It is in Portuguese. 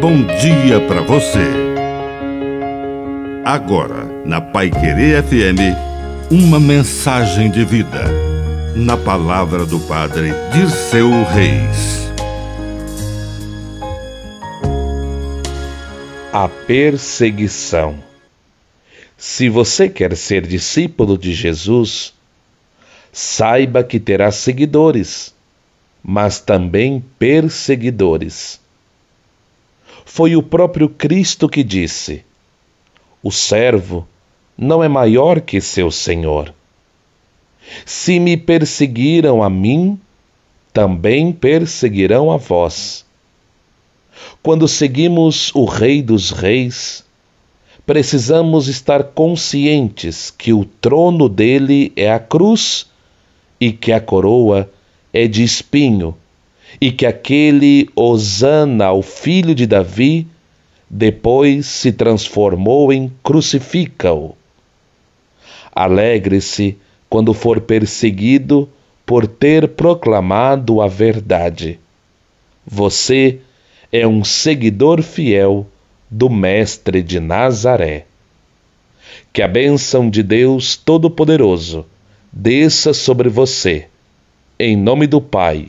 bom dia para você. Agora, na Pai Querer FM, uma mensagem de vida. Na palavra do Padre Dirceu Reis. A perseguição. Se você quer ser discípulo de Jesus, saiba que terá seguidores, mas também perseguidores. Foi o próprio Cristo que disse: O servo não é maior que seu senhor. Se me perseguiram a mim, também perseguirão a vós. Quando seguimos o Rei dos Reis, precisamos estar conscientes que o trono dele é a cruz e que a coroa é de espinho e que aquele Osana, o filho de Davi, depois se transformou em crucifica-o. Alegre-se quando for perseguido por ter proclamado a verdade. Você é um seguidor fiel do Mestre de Nazaré. Que a bênção de Deus Todo-Poderoso desça sobre você, em nome do Pai